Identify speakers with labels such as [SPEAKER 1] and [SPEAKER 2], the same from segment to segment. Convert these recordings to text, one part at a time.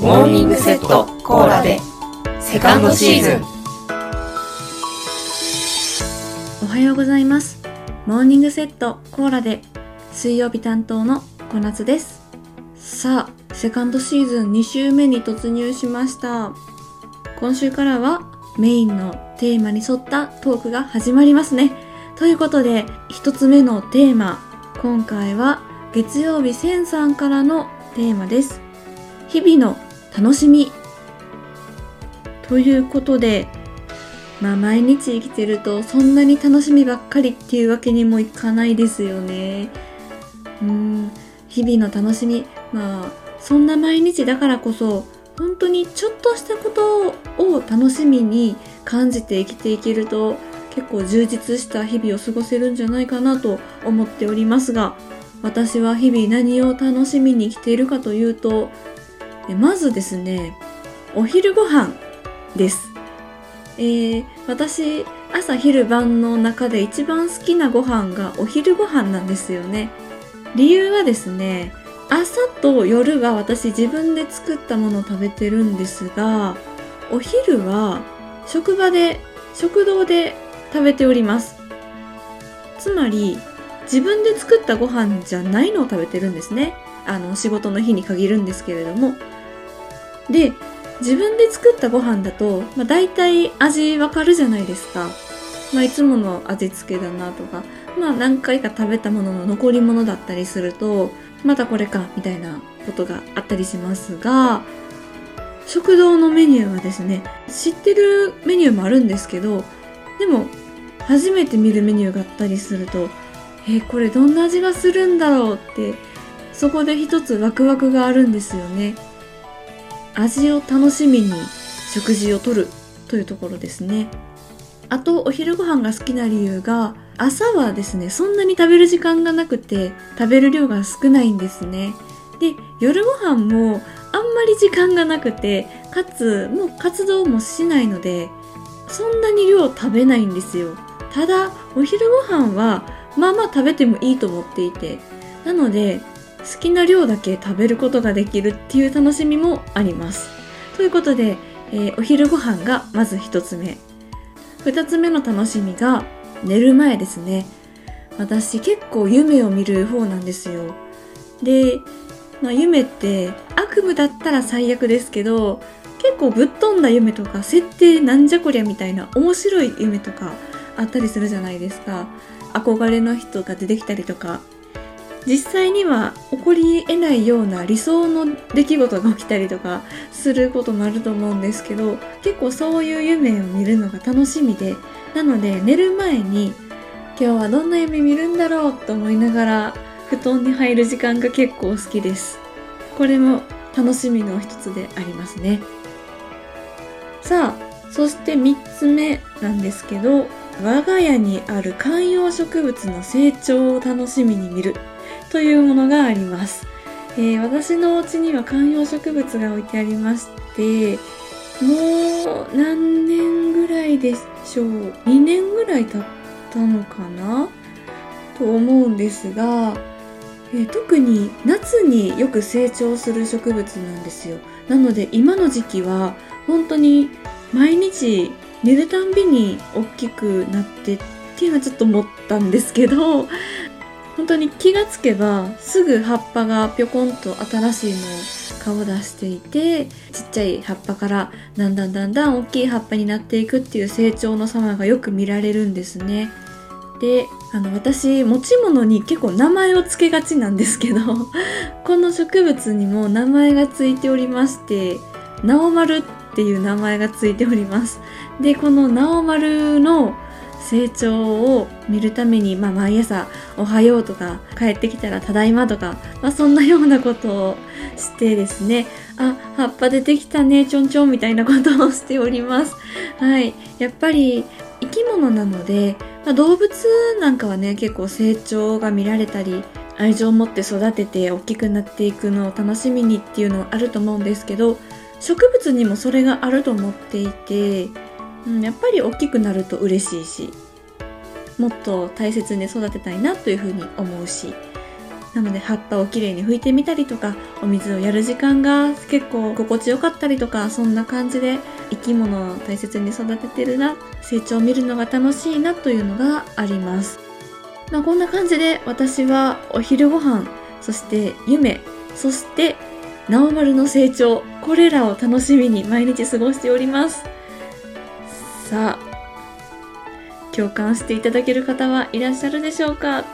[SPEAKER 1] モーニングセットコーラで。セカンドシーズン。
[SPEAKER 2] おはようございます。モーニングセットコーラで。水曜日担当の小夏です。さあセカンドシーズン2週目に突入しました。今週からはメインのテーマに沿ったトークが始まりますね。ということで一つ目のテーマ今回は月曜日センさんからのテーマです。日々の楽しみ。ということでまあ毎日生きてるとそんなに楽しみばっかりっていうわけにもいかないですよね。うん。日々の楽しみ。まあそんな毎日だからこそ本当にちょっとしたことを楽しみに感じて生きていけると結構充実した日々を過ごせるんじゃないかなと思っておりますが私は日々何を楽しみに生きているかというとまずですねお昼ご飯です。えー、私朝昼晩の中で一番好きなご飯がお昼ご飯なんですよね。理由はですね朝と夜は私自分で作ったものを食べてるんですがお昼は職場で食堂で食べております。つまり自分で作ったご飯じゃないのを食べてるんですね。あの仕事の日に限るんですけれども。で自分で作ったご飯だと、まあ、大体味わかるじゃないですか、まあ、いつもの味付けだなとか、まあ、何回か食べたものの残り物だったりするとまたこれかみたいなことがあったりしますが食堂のメニューはですね知ってるメニューもあるんですけどでも初めて見るメニューがあったりするとえー、これどんな味がするんだろうってそこで一つワクワクがあるんですよね。味を楽しみに食事をとるというところですね。あとお昼ご飯が好きな理由が朝はですねそんなに食べる時間がなくて食べる量が少ないんですね。で夜ご飯もあんまり時間がなくてかつもう活動もしないのでそんなに量食べないんですよ。ただお昼ご飯はまあまあ食べてもいいと思っていて。なので好きな量だけ食べることができるっていう楽しみもあります。ということで、えー、お昼ご飯がまず1つ目。2つ目の楽しみが寝る前ですね。私結構夢を見る方なんですよ。で、まあ、夢って悪夢だったら最悪ですけど結構ぶっ飛んだ夢とか設定なんじゃこりゃみたいな面白い夢とかあったりするじゃないですか。憧れの人が出てきたりとか実際には起こり得ないような理想の出来事が起きたりとかすることもあると思うんですけど結構そういう夢を見るのが楽しみで。なので寝る前に今日はどんな夢見るんだろうと思いながら布団に入る時間が結構好きです。これも楽しみの一つでありますね。さあそして3つ目なんですけど我が家にある観葉植物の成長を楽しみに見る。というものがあります。えー、私のお家には観葉植物が置いてありまして、もう何年ぐらいでしょう ?2 年ぐらい経ったのかな？と思うんですが、えー、特に夏によく成長する植物なんですよ。なので今の時期は本当に毎日寝るたんびに大きくなってっていうのはちょっと思ったんですけど本当に気がつけばすぐ葉っぱがぴょこんと新しいのを顔出していてちっちゃい葉っぱからだんだんだんだん大きい葉っぱになっていくっていう成長の様がよく見られるんですね。であの私持ち物に結構名前を付けがちなんですけど この植物にも名前がついておりまして「ナオマル」っていう名前がついております。でこのナオマルの成長を見るために、まあ、毎朝「おはよう」とか帰ってきたら「ただいま」とか、まあ、そんなようなことをしてですね。あ葉っぱ出てきたねちょんちょんみたいなことをしております。はい。やっぱり生き物なので、まあ、動物なんかはね結構成長が見られたり愛情を持って育てて大きくなっていくのを楽しみにっていうのはあると思うんですけど植物にもそれがあると思っていてうん、やっぱり大きくなると嬉しいしもっと大切に育てたいなというふうに思うしなので葉っぱをきれいに拭いてみたりとかお水をやる時間が結構心地よかったりとかそんな感じで生き物を大切に育ててるな成長を見るのが楽しいなというのがあります。まあ、こんな感じで私はお昼ご飯そして夢そして直丸の成長これらを楽しみに毎日過ごしております。さあ共感していただける方はいらっしゃるでしょうか？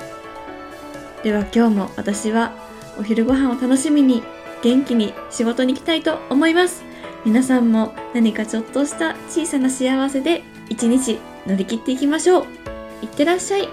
[SPEAKER 2] では今日も私はお昼ご飯を楽しみに元気に仕事に行きたいと思います。皆さんも何かちょっとした小さな幸せで一日乗り切っていきましょう。いってらっしゃい。